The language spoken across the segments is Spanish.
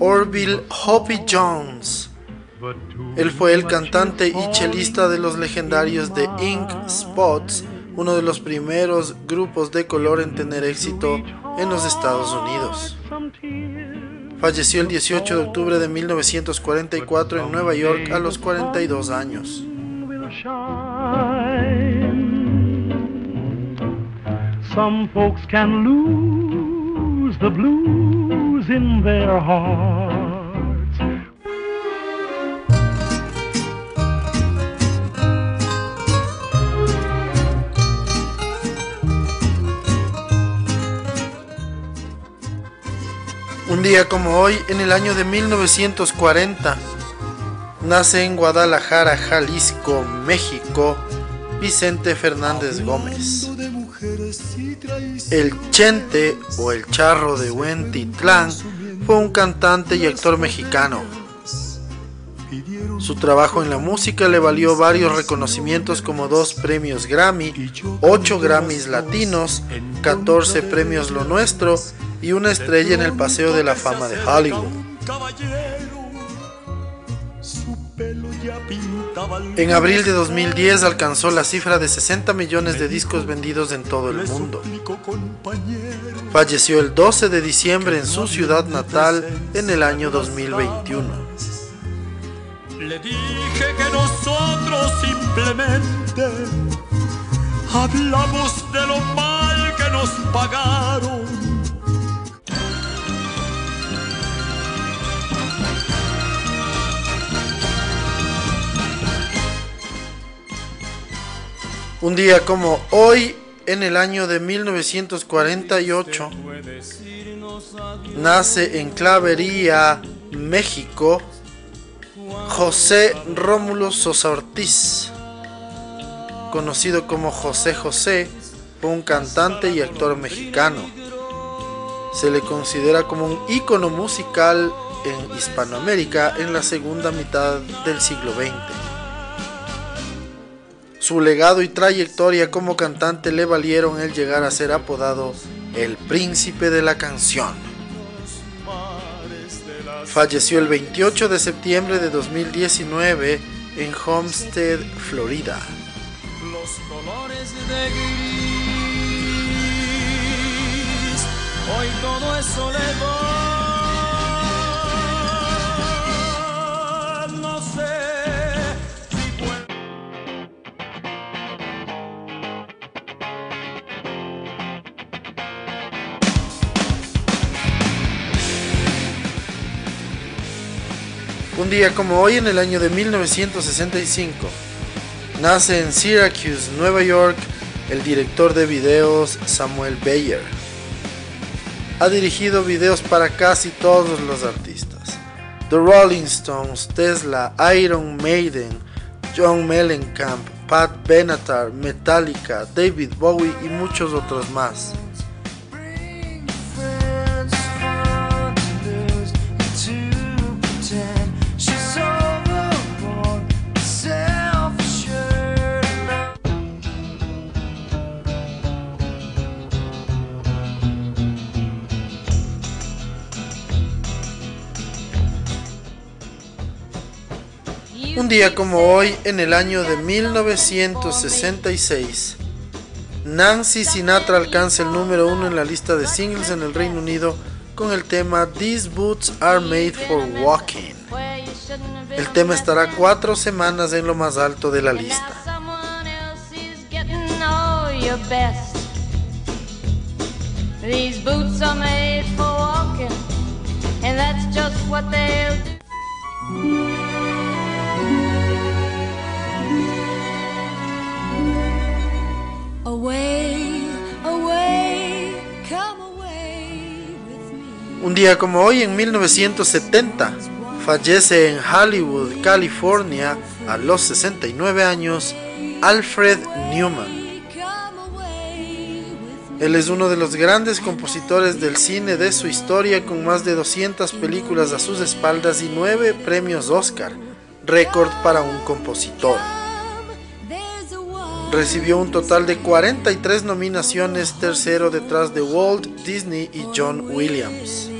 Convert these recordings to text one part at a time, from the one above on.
Orville Hoppy Jones. Él fue el cantante y chelista de los legendarios The Ink Spots, uno de los primeros grupos de color en tener éxito en los Estados Unidos. Falleció el 18 de octubre de 1944 en Nueva York a los 42 años. Some folks can lose the blues in their hearts. Un día como hoy, en el año de 1940, nace en Guadalajara, Jalisco, México, Vicente Fernández Gómez. El Chente o el Charro de Huentitlán fue un cantante y actor mexicano. Su trabajo en la música le valió varios reconocimientos como dos premios Grammy, ocho Grammys latinos, 14 premios Lo Nuestro y una estrella en el Paseo de la Fama de Hollywood. En abril de 2010 alcanzó la cifra de 60 millones de discos vendidos en todo el mundo. Falleció el 12 de diciembre en su ciudad natal en el año 2021. Le dije que nosotros simplemente hablamos de lo mal que nos pagaron Un día como hoy, en el año de 1948, nace en Clavería, México, José Rómulo Sosa Ortiz, conocido como José José, fue un cantante y actor mexicano. Se le considera como un ícono musical en Hispanoamérica en la segunda mitad del siglo XX. Su legado y trayectoria como cantante le valieron el llegar a ser apodado el príncipe de la canción. Falleció el 28 de septiembre de 2019 en Homestead, Florida. Los colores de gris, hoy todo es soledad. Un día como hoy en el año de 1965, nace en Syracuse, Nueva York, el director de videos Samuel Bayer. Ha dirigido videos para casi todos los artistas. The Rolling Stones, Tesla, Iron Maiden, John Mellencamp, Pat Benatar, Metallica, David Bowie y muchos otros más. Un día como hoy, en el año de 1966, Nancy Sinatra alcanza el número uno en la lista de singles en el Reino Unido con el tema These Boots Are Made for Walking. El tema estará cuatro semanas en lo más alto de la lista. And that's just what they'll do. Un día como hoy, en 1970, fallece en Hollywood, California, a los 69 años, Alfred Newman. Él es uno de los grandes compositores del cine de su historia con más de 200 películas a sus espaldas y 9 premios Oscar, récord para un compositor. Recibió un total de 43 nominaciones, tercero detrás de Walt Disney y John Williams.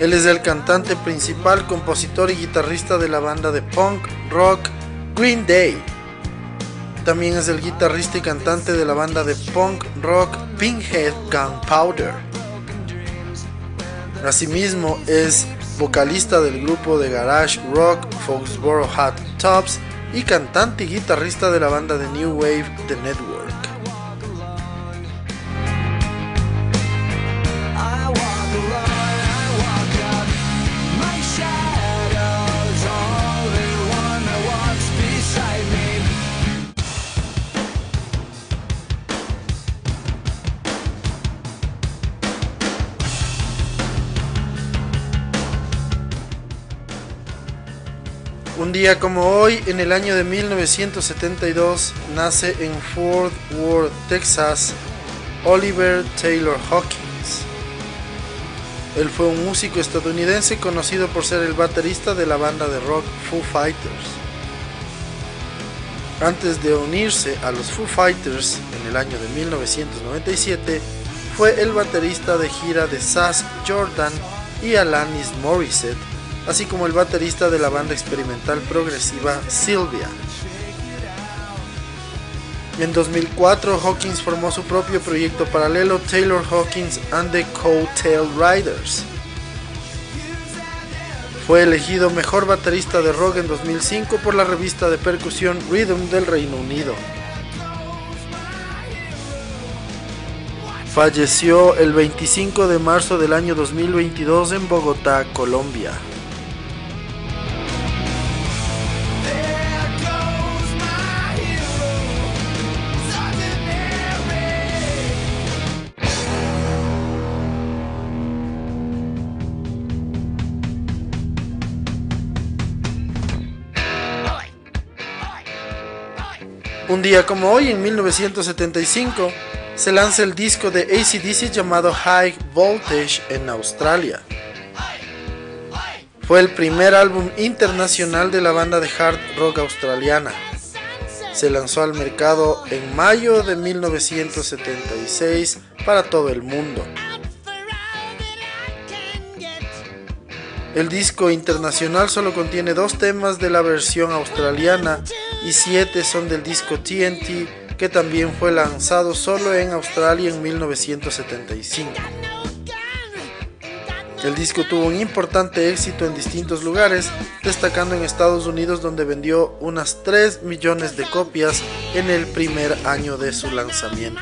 Él es el cantante principal, compositor y guitarrista de la banda de punk rock Green Day. También es el guitarrista y cantante de la banda de punk rock Pinkhead Gunpowder. Asimismo es vocalista del grupo de garage rock Foxborough Hot Tops y cantante y guitarrista de la banda de New Wave The Network. Como hoy, en el año de 1972, nace en Fort Worth, Texas, Oliver Taylor Hawkins. Él fue un músico estadounidense conocido por ser el baterista de la banda de rock Foo Fighters. Antes de unirse a los Foo Fighters en el año de 1997, fue el baterista de gira de Sass Jordan y Alanis Morissette así como el baterista de la banda experimental progresiva Sylvia. En 2004, Hawkins formó su propio proyecto paralelo Taylor Hawkins and the Coattail Riders. Fue elegido mejor baterista de rock en 2005 por la revista de percusión Rhythm del Reino Unido. Falleció el 25 de marzo del año 2022 en Bogotá, Colombia. Día como hoy, en 1975, se lanza el disco de ACDC llamado High Voltage en Australia. Fue el primer álbum internacional de la banda de hard rock australiana. Se lanzó al mercado en mayo de 1976 para todo el mundo. El disco internacional solo contiene dos temas de la versión australiana y siete son del disco TNT que también fue lanzado solo en Australia en 1975. El disco tuvo un importante éxito en distintos lugares, destacando en Estados Unidos donde vendió unas 3 millones de copias en el primer año de su lanzamiento.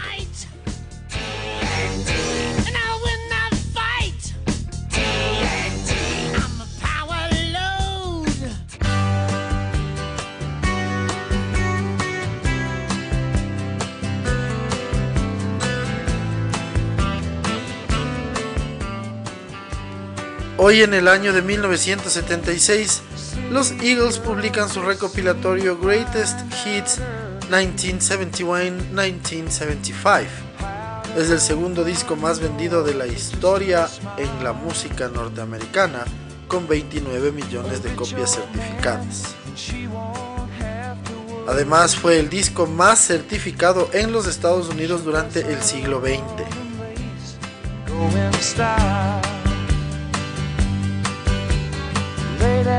Hoy en el año de 1976, los Eagles publican su recopilatorio Greatest Hits 1971-1975. Es el segundo disco más vendido de la historia en la música norteamericana, con 29 millones de copias certificadas. Además fue el disco más certificado en los Estados Unidos durante el siglo XX.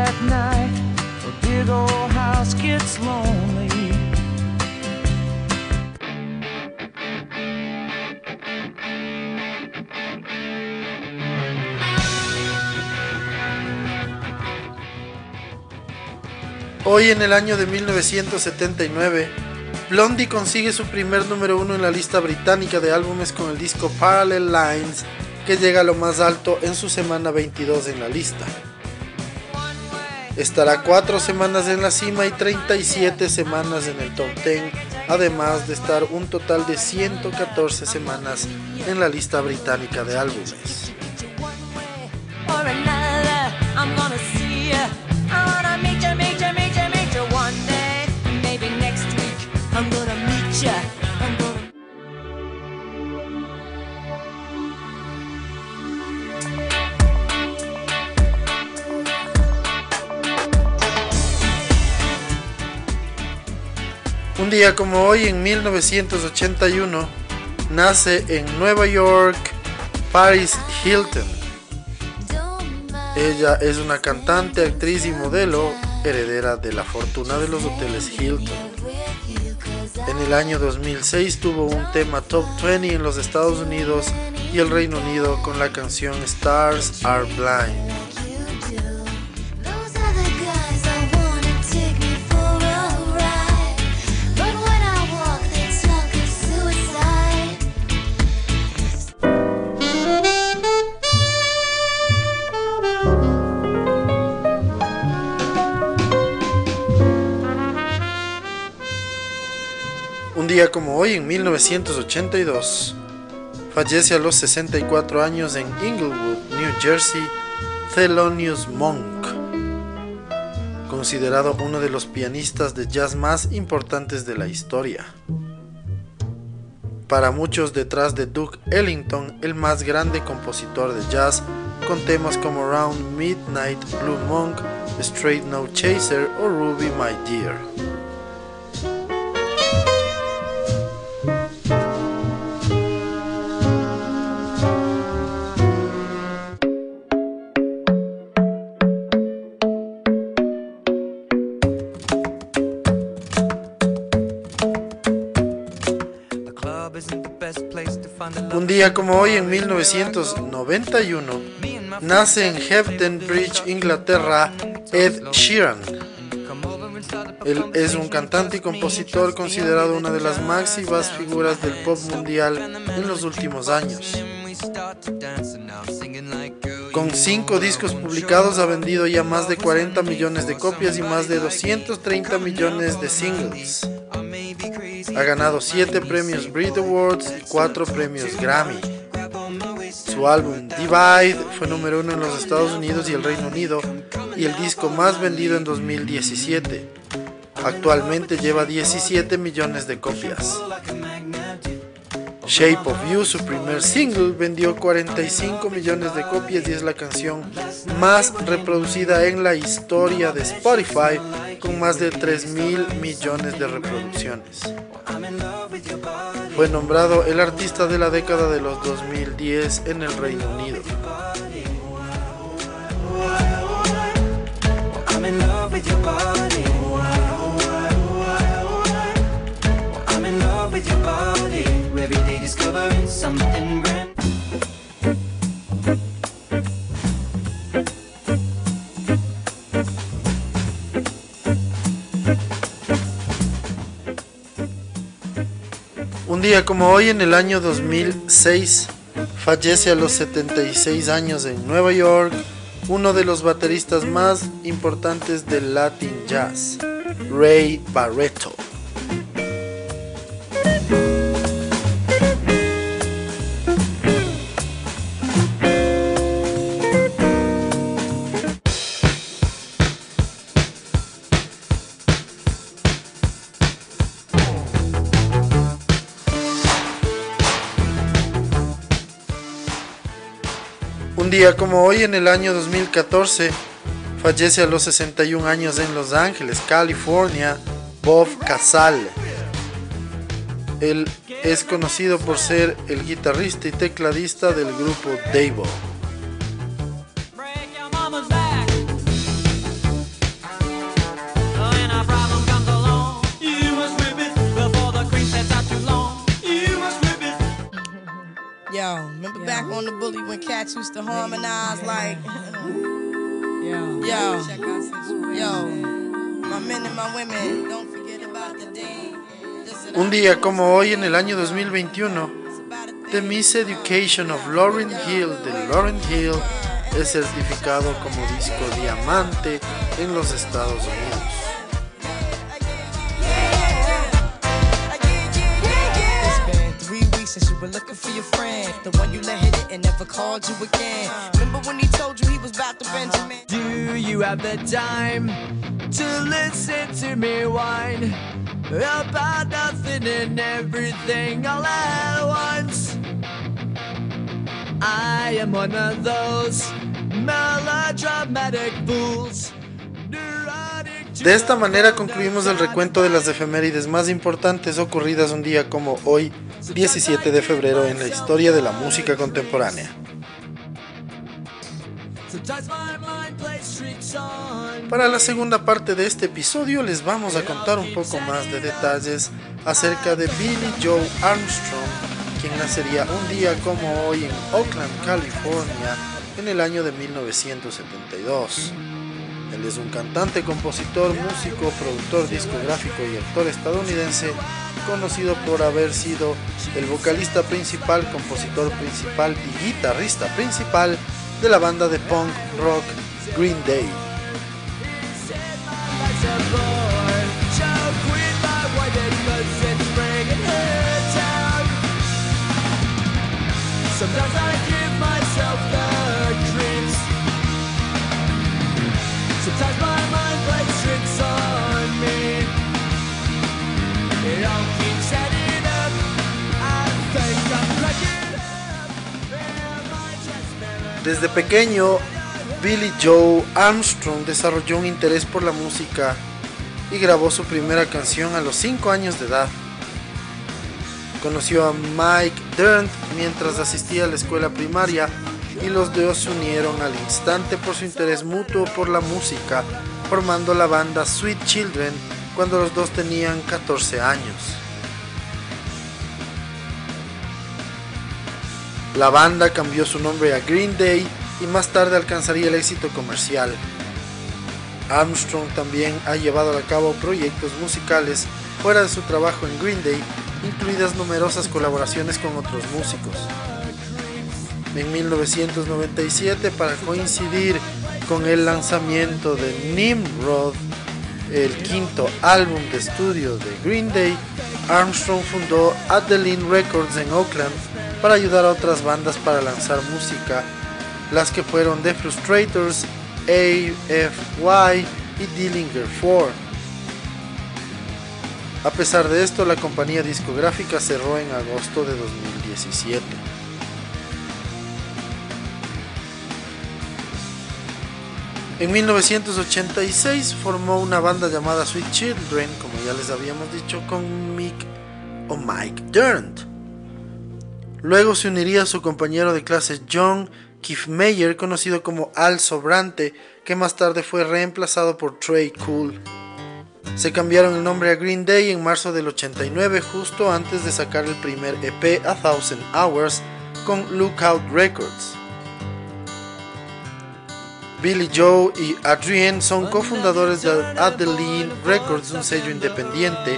at night, lonely. Hoy en el año de 1979, Blondie consigue su primer número uno en la lista británica de álbumes con el disco Parallel Lines, que llega a lo más alto en su semana 22 en la lista. Estará cuatro semanas en la cima y 37 semanas en el top 10, además de estar un total de 114 semanas en la lista británica de álbumes. Un día como hoy, en 1981, nace en Nueva York Paris Hilton. Ella es una cantante, actriz y modelo heredera de la fortuna de los hoteles Hilton. En el año 2006 tuvo un tema top 20 en los Estados Unidos y el Reino Unido con la canción Stars Are Blind. Día como hoy, en 1982, fallece a los 64 años en Inglewood, New Jersey, Thelonious Monk, considerado uno de los pianistas de jazz más importantes de la historia. Para muchos detrás de Duke Ellington, el más grande compositor de jazz, con temas como Round Midnight, Blue Monk, Straight No Chaser o Ruby My Dear. En 1991, nace en Hebden Bridge, Inglaterra, Ed Sheeran. Él es un cantante y compositor considerado una de las máximas figuras del pop mundial en los últimos años. Con cinco discos publicados ha vendido ya más de 40 millones de copias y más de 230 millones de singles. Ha ganado 7 premios Brit Awards y 4 premios Grammy. Su álbum Divide fue número uno en los Estados Unidos y el Reino Unido y el disco más vendido en 2017. Actualmente lleva 17 millones de copias. Shape of You, su primer single, vendió 45 millones de copias y es la canción más reproducida en la historia de Spotify con más de 3 mil millones de reproducciones. Fue nombrado el artista de la década de los 2010 en el Reino Unido. Como hoy, en el año 2006, fallece a los 76 años en Nueva York uno de los bateristas más importantes del Latin Jazz, Ray Barreto. Día como hoy, en el año 2014, fallece a los 61 años en Los Ángeles, California, Bob Casale. Él es conocido por ser el guitarrista y tecladista del grupo Davo. On the bully when cats used to harmonize like. Yo, yo, yo. My men Un día como hoy en el año 2021, The Miss Education of Lauryn Hill de Lauryn Hill es certificado como disco diamante en los Estados Unidos. Looking for your friend. The one you let hit it and never called you again. Remember when he told you he was about to Benjamin? Do you have the time to listen to me whine about nothing and everything all at once? I am one of those melodramatic fools. De esta manera concluimos el recuento de las efemérides más importantes ocurridas un día como hoy, 17 de febrero, en la historia de la música contemporánea. Para la segunda parte de este episodio les vamos a contar un poco más de detalles acerca de Billy Joe Armstrong, quien nacería un día como hoy en Oakland, California, en el año de 1972. Él es un cantante, compositor, músico, productor discográfico y actor estadounidense conocido por haber sido el vocalista principal, compositor principal y guitarrista principal de la banda de punk rock Green Day. Desde pequeño, Billy Joe Armstrong desarrolló un interés por la música y grabó su primera canción a los 5 años de edad. Conoció a Mike Dirnt mientras asistía a la escuela primaria y los dos se unieron al instante por su interés mutuo por la música, formando la banda Sweet Children cuando los dos tenían 14 años. La banda cambió su nombre a Green Day y más tarde alcanzaría el éxito comercial. Armstrong también ha llevado a cabo proyectos musicales fuera de su trabajo en Green Day, incluidas numerosas colaboraciones con otros músicos. En 1997, para coincidir con el lanzamiento de Nimrod, el quinto álbum de estudio de Green Day, Armstrong fundó Adeline Records en Oakland para ayudar a otras bandas para lanzar música, las que fueron The Frustrators, AFY y Dillinger 4. A pesar de esto, la compañía discográfica cerró en agosto de 2017. En 1986 formó una banda llamada Sweet Children, como ya les habíamos dicho, con Mick o Mike Durnt. Luego se uniría a su compañero de clase John Kiffmeyer, conocido como Al Sobrante, que más tarde fue reemplazado por Trey Cool. Se cambiaron el nombre a Green Day en marzo del 89, justo antes de sacar el primer EP A Thousand Hours con Lookout Records. Billy Joe y Adrienne son cofundadores de Adeline Records, un sello independiente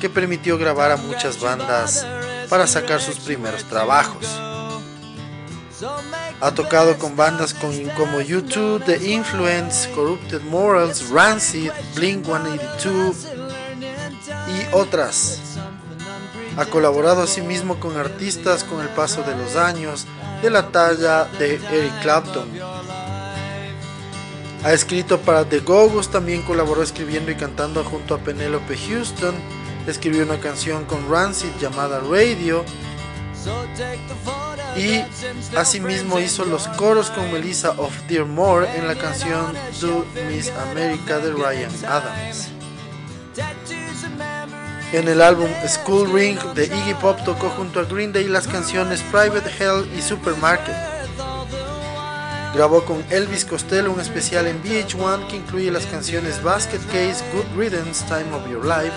que permitió grabar a muchas bandas para sacar sus primeros trabajos. Ha tocado con bandas como YouTube, The Influence, Corrupted Morals, Rancid, Blink 182 y otras. Ha colaborado asimismo con artistas con el paso de los años de la talla de Eric Clapton. Ha escrito para The Gogos, también colaboró escribiendo y cantando junto a Penelope Houston escribió una canción con Rancid llamada Radio y asimismo hizo los coros con Melissa of Dear More en la canción Do Miss America de Ryan Adams. En el álbum School Ring de Iggy Pop tocó junto a Green Day las canciones Private Hell y Supermarket. Grabó con Elvis Costello un especial en VH1 que incluye las canciones Basket Case, Good Riddance, Time of Your Life,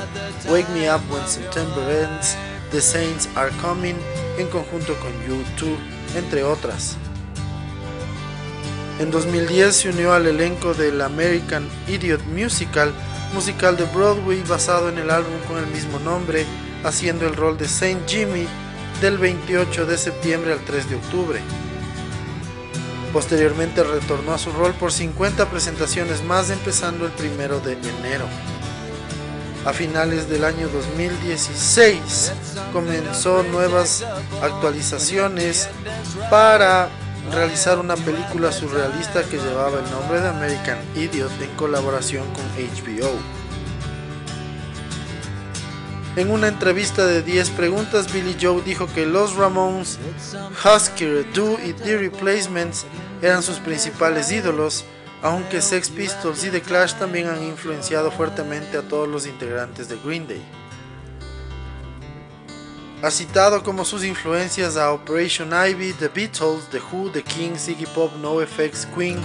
Wake Me Up When September Ends, The Saints Are Coming, en conjunto con U2, entre otras. En 2010 se unió al elenco del American Idiot Musical, musical de Broadway basado en el álbum con el mismo nombre, haciendo el rol de Saint Jimmy del 28 de septiembre al 3 de octubre. Posteriormente retornó a su rol por 50 presentaciones más empezando el 1 de enero. A finales del año 2016 comenzó nuevas actualizaciones para realizar una película surrealista que llevaba el nombre de American Idiot en colaboración con HBO. En una entrevista de 10 preguntas, Billy Joe dijo que los Ramones, Husker Du y The Replacements eran sus principales ídolos, aunque Sex Pistols y The Clash también han influenciado fuertemente a todos los integrantes de Green Day. Ha citado como sus influencias a Operation Ivy, The Beatles, The Who, The Kings, Iggy Pop, NoFX, Queen,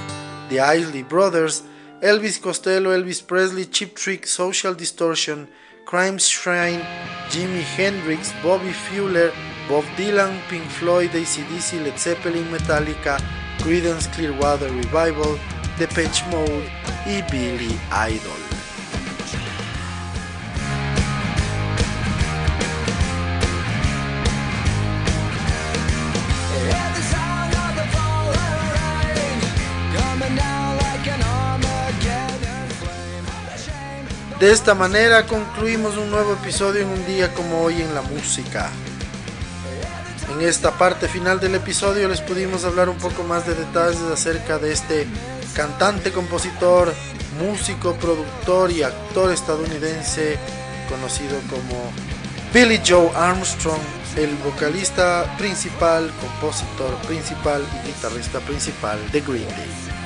The Isley Brothers, Elvis Costello, Elvis Presley, Chip Trick, Social Distortion, Crime Shrine, Jimi Hendrix, Bobby Fuller, Bob Dylan, Pink Floyd, ACDC, Led Zeppelin, Metallica, Creedence Clearwater Revival, Depeche Mode y Billy Idol. De esta manera concluimos un nuevo episodio en un día como hoy en la música. En esta parte final del episodio les pudimos hablar un poco más de detalles acerca de este cantante, compositor, músico, productor y actor estadounidense conocido como Billy Joe Armstrong, el vocalista principal, compositor principal y guitarrista principal de Green Day.